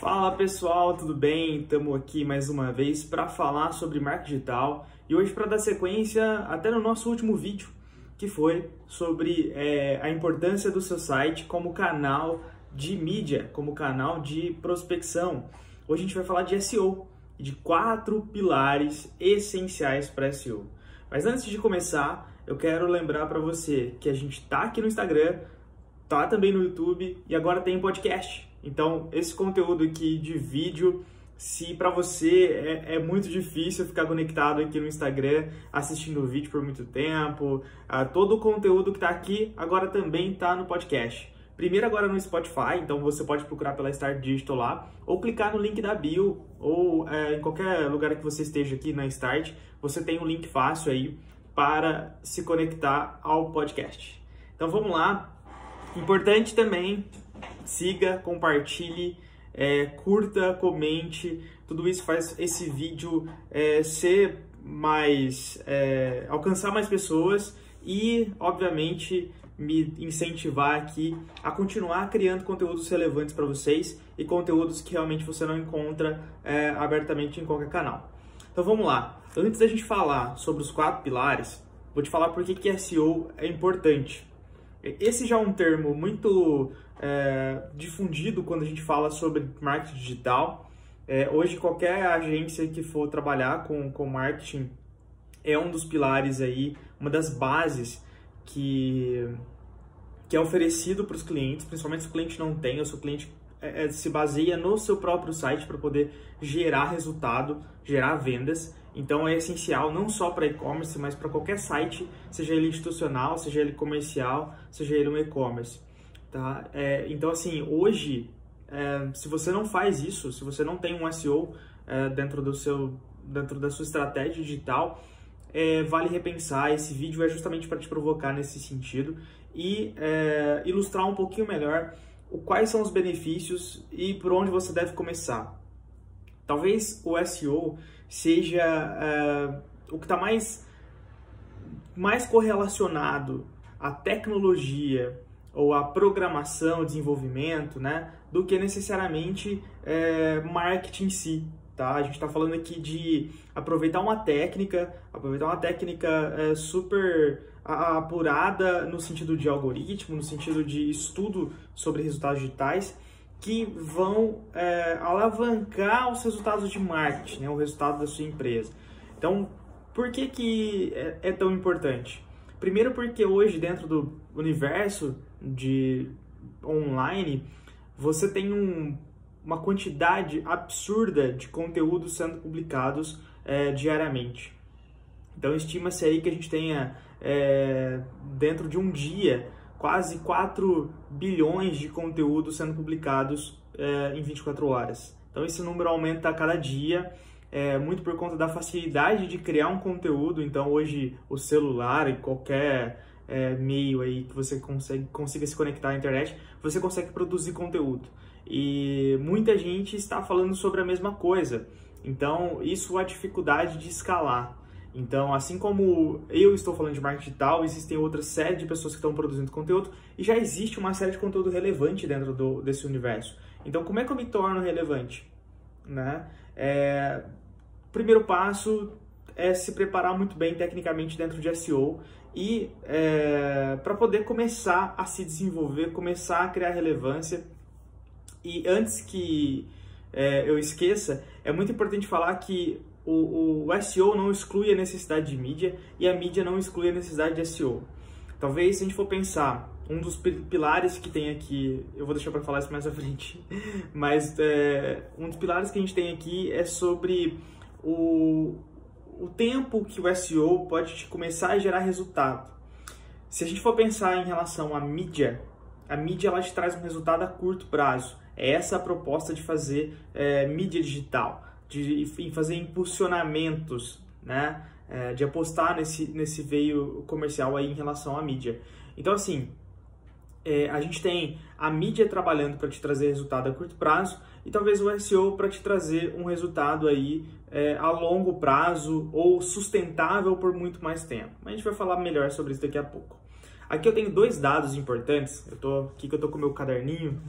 Fala pessoal, tudo bem? Estamos aqui mais uma vez para falar sobre marketing digital e hoje para dar sequência até no nosso último vídeo que foi sobre é, a importância do seu site como canal de mídia, como canal de prospecção. Hoje a gente vai falar de SEO de quatro pilares essenciais para SEO. Mas antes de começar, eu quero lembrar para você que a gente está aqui no Instagram, tá também no YouTube e agora tem podcast. Então, esse conteúdo aqui de vídeo, se para você é, é, muito difícil ficar conectado aqui no Instagram assistindo o vídeo por muito tempo, uh, todo o conteúdo que está aqui agora também está no podcast. Primeiro agora no Spotify, então você pode procurar pela Start Digital lá, ou clicar no link da bio, ou é, em qualquer lugar que você esteja aqui na Start, você tem um link fácil aí para se conectar ao podcast. Então vamos lá. Importante também siga, compartilhe, é, curta, comente. Tudo isso faz esse vídeo é, ser mais. É, alcançar mais pessoas e, obviamente, me incentivar aqui a continuar criando conteúdos relevantes para vocês e conteúdos que realmente você não encontra é, abertamente em qualquer canal. Então vamos lá. Antes da gente falar sobre os quatro pilares, vou te falar por que, que SEO é importante. Esse já é um termo muito é, difundido quando a gente fala sobre marketing digital. É, hoje, qualquer agência que for trabalhar com, com marketing é um dos pilares aí, uma das bases que, que é oferecido para os clientes, principalmente se o cliente não tem, ou se o cliente é, é se baseia no seu próprio site para poder gerar resultado, gerar vendas. Então é essencial não só para e-commerce, mas para qualquer site, seja ele institucional, seja ele comercial, seja ele um e-commerce. Tá? É, então, assim, hoje, é, se você não faz isso, se você não tem um SEO é, dentro, do seu, dentro da sua estratégia digital, é, vale repensar. Esse vídeo é justamente para te provocar nesse sentido e é, ilustrar um pouquinho melhor o, quais são os benefícios e por onde você deve começar. Talvez o SEO seja uh, o que está mais, mais correlacionado à tecnologia ou à programação, desenvolvimento, né, do que necessariamente é, marketing em si. Tá? A gente está falando aqui de aproveitar uma técnica, aproveitar uma técnica é, super apurada no sentido de algoritmo, no sentido de estudo sobre resultados digitais que vão é, alavancar os resultados de marketing, né, o resultado da sua empresa. Então, por que, que é, é tão importante? Primeiro porque hoje, dentro do universo de online, você tem um, uma quantidade absurda de conteúdos sendo publicados é, diariamente. Então, estima-se aí que a gente tenha, é, dentro de um dia, quase 4 bilhões de conteúdos sendo publicados é, em 24 horas. Então esse número aumenta a cada dia, é, muito por conta da facilidade de criar um conteúdo. Então hoje o celular e qualquer é, meio aí que você consegue, consiga se conectar à internet, você consegue produzir conteúdo. E muita gente está falando sobre a mesma coisa. Então isso é a dificuldade de escalar. Então, assim como eu estou falando de marketing digital, existem outras série de pessoas que estão produzindo conteúdo e já existe uma série de conteúdo relevante dentro do, desse universo. Então, como é que eu me torno relevante? Né? É, primeiro passo é se preparar muito bem tecnicamente dentro de SEO e é, para poder começar a se desenvolver, começar a criar relevância. E antes que é, eu esqueça, é muito importante falar que o, o SEO não exclui a necessidade de mídia e a mídia não exclui a necessidade de SEO. Talvez, se a gente for pensar, um dos pilares que tem aqui, eu vou deixar para falar isso mais à frente, mas é, um dos pilares que a gente tem aqui é sobre o, o tempo que o SEO pode começar a gerar resultado. Se a gente for pensar em relação à mídia, a mídia ela te traz um resultado a curto prazo. É essa a proposta de fazer é, mídia digital de fazer impulsionamentos, né? É, de apostar nesse, nesse veio comercial aí em relação à mídia. Então, assim, é, a gente tem a mídia trabalhando para te trazer resultado a curto prazo e talvez o SEO para te trazer um resultado aí é, a longo prazo ou sustentável por muito mais tempo. Mas a gente vai falar melhor sobre isso daqui a pouco. Aqui eu tenho dois dados importantes. Eu tô aqui que eu tô com meu caderninho,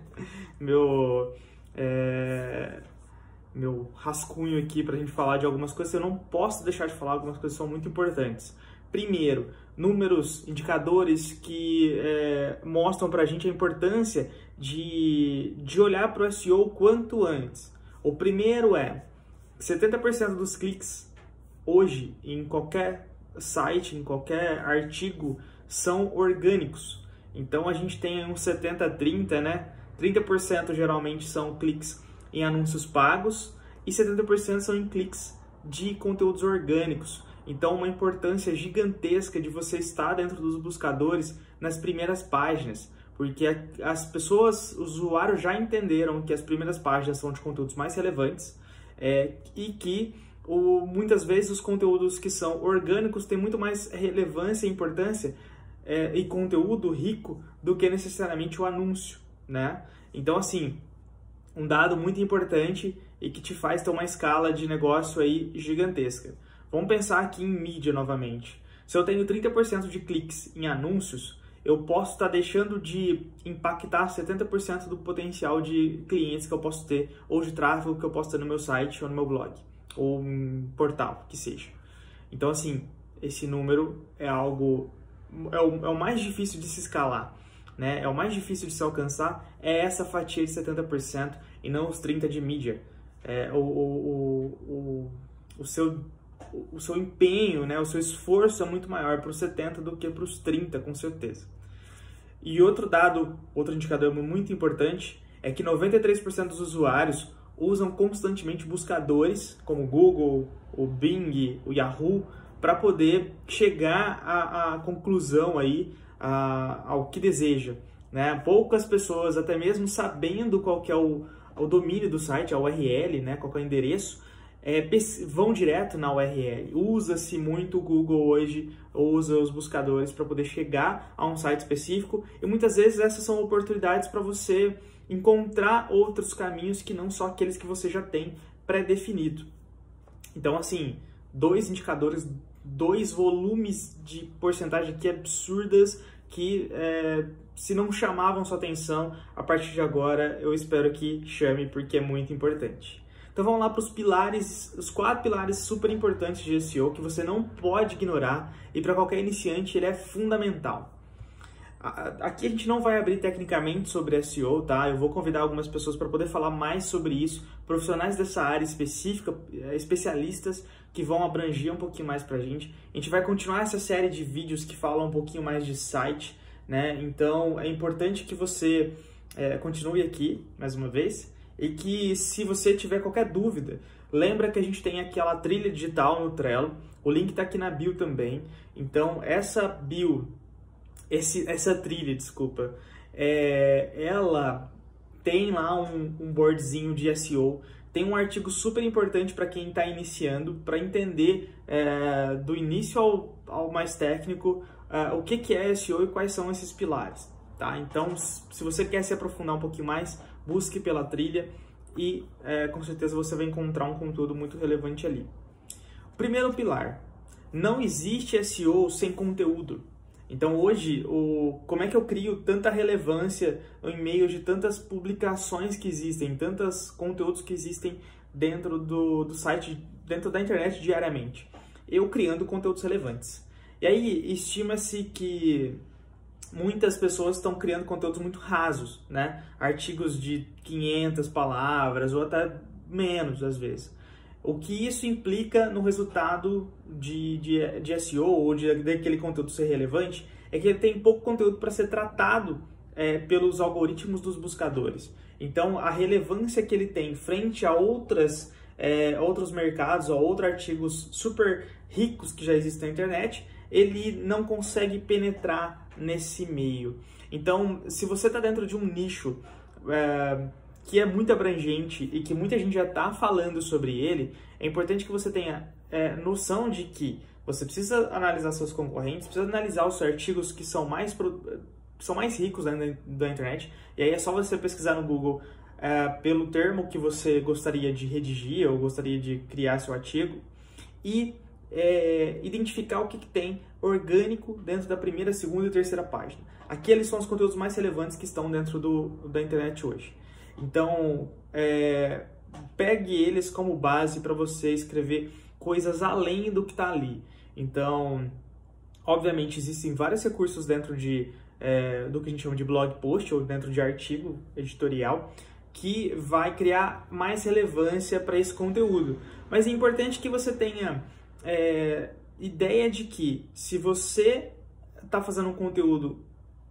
meu é, meu rascunho aqui para a gente falar de algumas coisas. Eu não posso deixar de falar, algumas coisas são muito importantes. Primeiro, números, indicadores que é, mostram para a gente a importância de, de olhar para o SEO quanto antes. O primeiro é 70% dos cliques hoje em qualquer site, em qualquer artigo, são orgânicos. Então a gente tem uns 70-30, né? 30% geralmente são cliques em anúncios pagos e 70% são em cliques de conteúdos orgânicos. Então, uma importância gigantesca de você estar dentro dos buscadores nas primeiras páginas, porque as pessoas, os usuários já entenderam que as primeiras páginas são de conteúdos mais relevantes é, e que o, muitas vezes os conteúdos que são orgânicos têm muito mais relevância e importância é, e conteúdo rico do que necessariamente o anúncio, né? Então, assim, um dado muito importante e que te faz ter uma escala de negócio aí gigantesca. Vamos pensar aqui em mídia novamente. Se eu tenho 30% de cliques em anúncios, eu posso estar deixando de impactar 70% do potencial de clientes que eu posso ter ou de tráfego que eu posso ter no meu site ou no meu blog ou um portal, que seja. Então, assim, esse número é algo é o, é o mais difícil de se escalar, né? É o mais difícil de se alcançar é essa fatia de 70% e não os 30 de mídia. É, o, o, o, o seu o seu empenho, né, o seu esforço é muito maior para os 70 do que para os 30, com certeza. E outro dado, outro indicador muito importante é que 93% dos usuários usam constantemente buscadores como o Google, o Bing, o Yahoo, para poder chegar à, à conclusão aí, a, ao que deseja. Né? Poucas pessoas, até mesmo sabendo qual que é o, o domínio do site, a URL, né? qual é o endereço, é, vão direto na URL. Usa-se muito o Google hoje, usa os buscadores para poder chegar a um site específico e muitas vezes essas são oportunidades para você encontrar outros caminhos que não só aqueles que você já tem pré-definido. Então, assim, dois indicadores, dois volumes de porcentagem aqui absurdas que é, se não chamavam sua atenção, a partir de agora eu espero que chame porque é muito importante. Então vamos lá para os pilares, os quatro pilares super importantes de SEO que você não pode ignorar e para qualquer iniciante ele é fundamental. Aqui a gente não vai abrir tecnicamente sobre SEO, tá? Eu vou convidar algumas pessoas para poder falar mais sobre isso, profissionais dessa área específica, eh, especialistas que vão abranger um pouquinho mais para a gente. A gente vai continuar essa série de vídeos que falam um pouquinho mais de site, né? Então é importante que você é, continue aqui mais uma vez e que se você tiver qualquer dúvida, lembra que a gente tem aquela trilha digital no Trello, o link está aqui na bio também. Então essa bio, esse, essa trilha, desculpa, é, ela tem lá um, um boardzinho de SEO, tem um artigo super importante para quem está iniciando, para entender é, do início ao, ao mais técnico é, o que, que é SEO e quais são esses pilares. Tá? Então, se você quer se aprofundar um pouquinho mais, busque pela trilha e é, com certeza você vai encontrar um conteúdo muito relevante ali. Primeiro pilar, não existe SEO sem conteúdo. Então hoje, o, como é que eu crio tanta relevância em meio de tantas publicações que existem, tantos conteúdos que existem dentro do, do site, dentro da internet diariamente? Eu criando conteúdos relevantes. E aí estima-se que muitas pessoas estão criando conteúdos muito rasos, né? Artigos de 500 palavras ou até menos às vezes. O que isso implica no resultado de, de, de SEO ou de, daquele conteúdo ser relevante é que ele tem pouco conteúdo para ser tratado é, pelos algoritmos dos buscadores. Então, a relevância que ele tem frente a outras, é, outros mercados ou outros artigos super ricos que já existem na internet, ele não consegue penetrar nesse meio. Então, se você está dentro de um nicho é, que é muito abrangente e que muita gente já está falando sobre ele, é importante que você tenha é, noção de que você precisa analisar seus concorrentes, precisa analisar os artigos que são mais, são mais ricos da, da internet, e aí é só você pesquisar no Google é, pelo termo que você gostaria de redigir ou gostaria de criar seu artigo e é, identificar o que, que, tem orgânico dentro da primeira, segunda e terceira página. Aqueles são os conteúdos mais relevantes que estão dentro do, da internet hoje. Então, é, pegue eles como base para você escrever coisas além do que está ali. Então, obviamente, existem vários recursos dentro de, é, do que a gente chama de blog post ou dentro de artigo editorial que vai criar mais relevância para esse conteúdo. Mas é importante que você tenha é, ideia de que se você está fazendo um conteúdo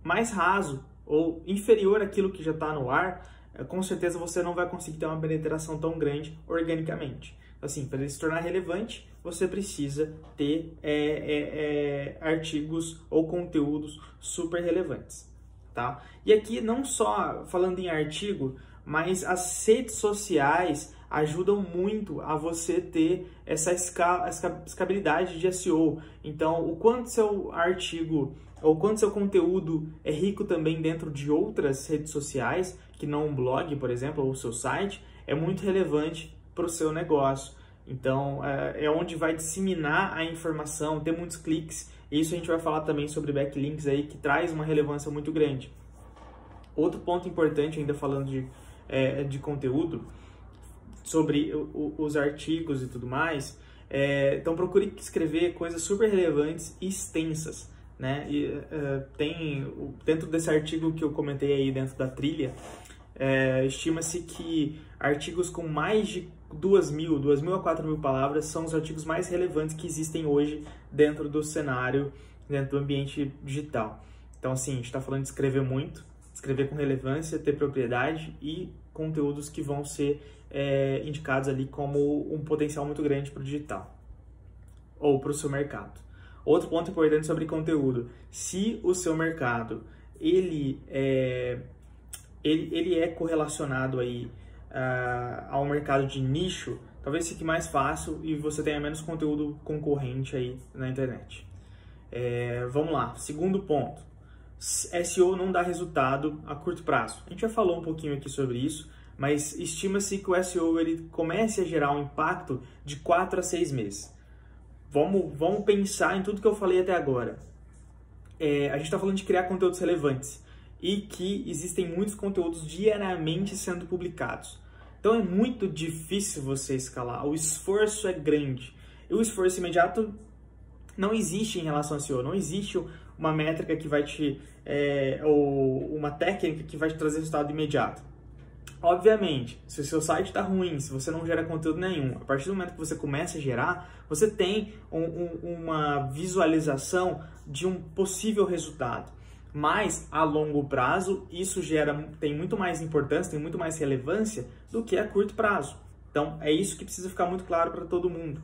mais raso ou inferior àquilo que já está no ar, é, com certeza você não vai conseguir ter uma penetração tão grande organicamente. Assim, para ele se tornar relevante, você precisa ter é, é, é, artigos ou conteúdos super relevantes, tá? E aqui não só falando em artigo, mas as redes sociais ajudam muito a você ter essa escalabilidade de SEO. Então, o quanto seu artigo ou quanto seu conteúdo é rico também dentro de outras redes sociais, que não um blog, por exemplo, ou o seu site, é muito relevante para o seu negócio. Então, é, é onde vai disseminar a informação, ter muitos cliques. Isso a gente vai falar também sobre backlinks aí, que traz uma relevância muito grande. Outro ponto importante, ainda falando de é, de conteúdo sobre o, os artigos e tudo mais, é, então procure escrever coisas super relevantes e extensas. Né? E, uh, tem dentro desse artigo que eu comentei aí dentro da trilha, é, estima-se que artigos com mais de duas mil, duas mil a quatro mil palavras são os artigos mais relevantes que existem hoje dentro do cenário, dentro do ambiente digital. Então, assim, a gente está falando de escrever muito, escrever com relevância, ter propriedade e conteúdos que vão ser é, indicados ali como um potencial muito grande para o digital ou para o seu mercado. Outro ponto importante sobre conteúdo: se o seu mercado ele é, ele, ele é correlacionado aí uh, ao mercado de nicho, talvez fique mais fácil e você tenha menos conteúdo concorrente aí na internet. É, vamos lá, segundo ponto SEO não dá resultado a curto prazo. A gente já falou um pouquinho aqui sobre isso, mas estima-se que o SEO ele comece a gerar um impacto de 4 a 6 meses. Vamos, vamos pensar em tudo que eu falei até agora. É, a gente está falando de criar conteúdos relevantes e que existem muitos conteúdos diariamente sendo publicados. Então é muito difícil você escalar, o esforço é grande. E o esforço imediato não existe em relação a SEO, não existe uma métrica que vai te, é, ou uma técnica que vai te trazer resultado imediato. Obviamente, se o seu site está ruim, se você não gera conteúdo nenhum, a partir do momento que você começa a gerar, você tem um, um, uma visualização de um possível resultado. Mas a longo prazo, isso gera, tem muito mais importância, tem muito mais relevância do que a curto prazo. Então, é isso que precisa ficar muito claro para todo mundo.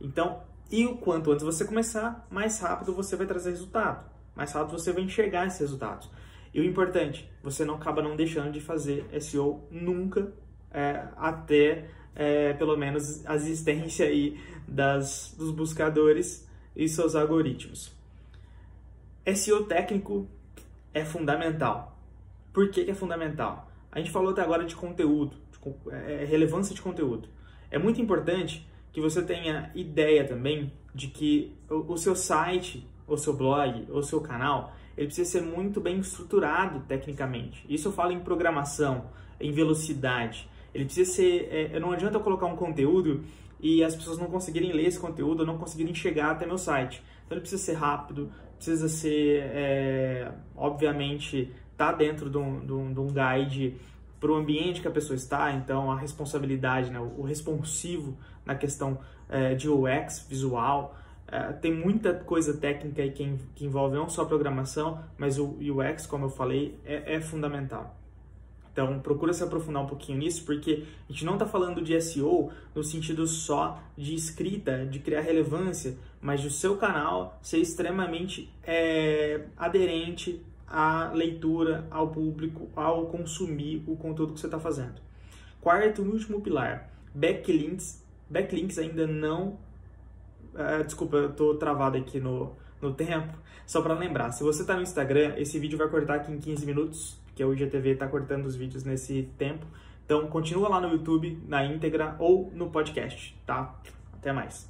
Então, e o quanto antes você começar, mais rápido você vai trazer resultado mais rápido você vai enxergar esses resultados. E o importante, você não acaba não deixando de fazer SEO nunca é, até é, pelo menos a existência aí das, dos buscadores e seus algoritmos. SEO técnico é fundamental. Por que, que é fundamental? A gente falou até agora de conteúdo, de é, relevância de conteúdo. É muito importante que você tenha ideia também de que o, o seu site o seu blog, o seu canal, ele precisa ser muito bem estruturado tecnicamente. Isso eu falo em programação, em velocidade. Ele precisa ser. É, não adianta eu colocar um conteúdo e as pessoas não conseguirem ler esse conteúdo, ou não conseguirem chegar até meu site. Então ele precisa ser rápido, precisa ser, é, obviamente, tá dentro de um, de um, de um guide para o ambiente que a pessoa está, então a responsabilidade, né, o responsivo na questão é, de UX visual, é, tem muita coisa técnica aí que, que, envolve não só programação, mas o UX, como eu falei, é, é fundamental. Então, procura se aprofundar um pouquinho nisso, porque a gente não está falando de SEO no sentido só de escrita, de criar relevância, mas do seu canal ser extremamente é, aderente à leitura, ao público, ao consumir o conteúdo que você está fazendo. Quarto e último pilar, backlinks. Backlinks ainda não Uh, desculpa, eu tô travado aqui no, no tempo. Só para lembrar, se você tá no Instagram, esse vídeo vai cortar aqui em 15 minutos, porque o IGTV tá cortando os vídeos nesse tempo. Então, continua lá no YouTube, na íntegra ou no podcast, tá? Até mais.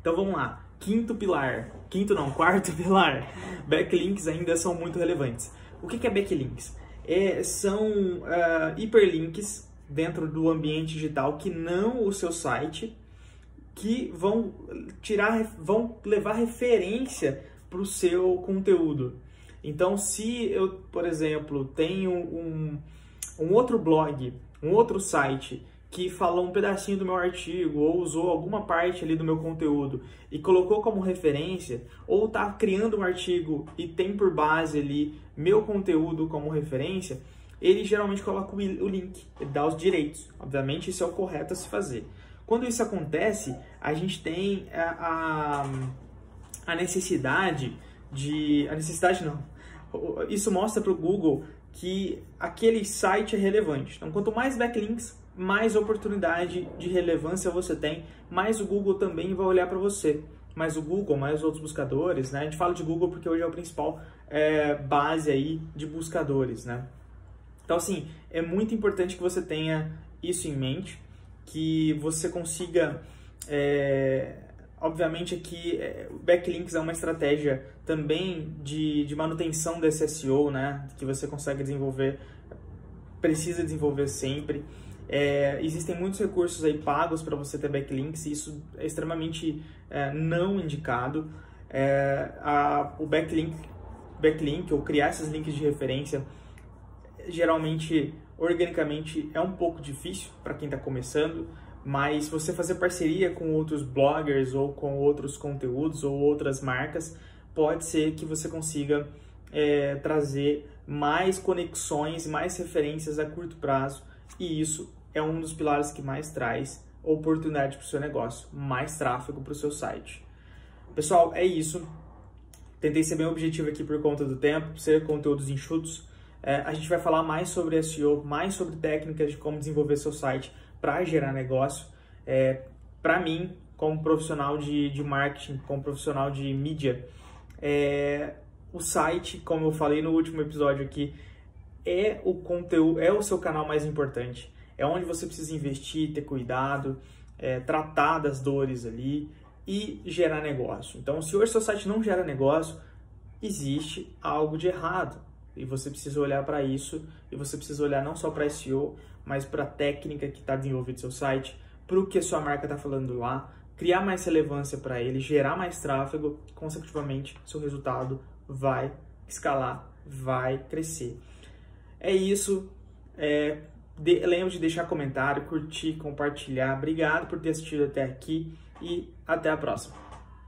Então, vamos lá. Quinto pilar. Quinto não, quarto pilar. Backlinks ainda são muito relevantes. O que é backlinks? É, são uh, hiperlinks dentro do ambiente digital que não o seu site, que vão tirar, vão levar referência para o seu conteúdo. Então, se eu, por exemplo, tenho um, um outro blog, um outro site que falou um pedacinho do meu artigo ou usou alguma parte ali do meu conteúdo e colocou como referência, ou está criando um artigo e tem por base ali meu conteúdo como referência, ele geralmente coloca o link, ele dá os direitos. Obviamente, isso é o correto a se fazer. Quando isso acontece, a gente tem a, a, a necessidade de. A necessidade não. Isso mostra para o Google que aquele site é relevante. Então, quanto mais backlinks, mais oportunidade de relevância você tem, mais o Google também vai olhar para você. Mais o Google, mais outros buscadores, né? A gente fala de Google porque hoje é o principal é, base aí de buscadores, né? Então, assim, é muito importante que você tenha isso em mente, que você consiga, é, obviamente aqui, é, backlinks é uma estratégia também de, de manutenção desse SEO, né? Que você consegue desenvolver, precisa desenvolver sempre. É, existem muitos recursos aí pagos para você ter backlinks e isso é extremamente é, não indicado. É, a, o backlink, backlink ou criar esses links de referência geralmente organicamente é um pouco difícil para quem está começando, mas você fazer parceria com outros bloggers ou com outros conteúdos ou outras marcas pode ser que você consiga é, trazer mais conexões, mais referências a curto prazo e isso é um dos pilares que mais traz oportunidade para o seu negócio, mais tráfego para o seu site. Pessoal, é isso. Tentei ser bem objetivo aqui por conta do tempo, ser conteúdos enxutos. É, a gente vai falar mais sobre SEO, mais sobre técnicas de como desenvolver seu site para gerar negócio. É, para mim, como profissional de, de marketing, como profissional de mídia, é, o site, como eu falei no último episódio aqui, é o conteúdo, é o seu canal mais importante. É onde você precisa investir, ter cuidado, é, tratar das dores ali e gerar negócio. Então, se hoje seu site não gera negócio, existe algo de errado. E você precisa olhar para isso e você precisa olhar não só para SEO, mas para a técnica que está desenvolvendo seu site, para o que sua marca está falando lá, criar mais relevância para ele, gerar mais tráfego, consecutivamente seu resultado vai escalar, vai crescer. É isso. É, de, lembre de deixar comentário, curtir, compartilhar. Obrigado por ter assistido até aqui e até a próxima.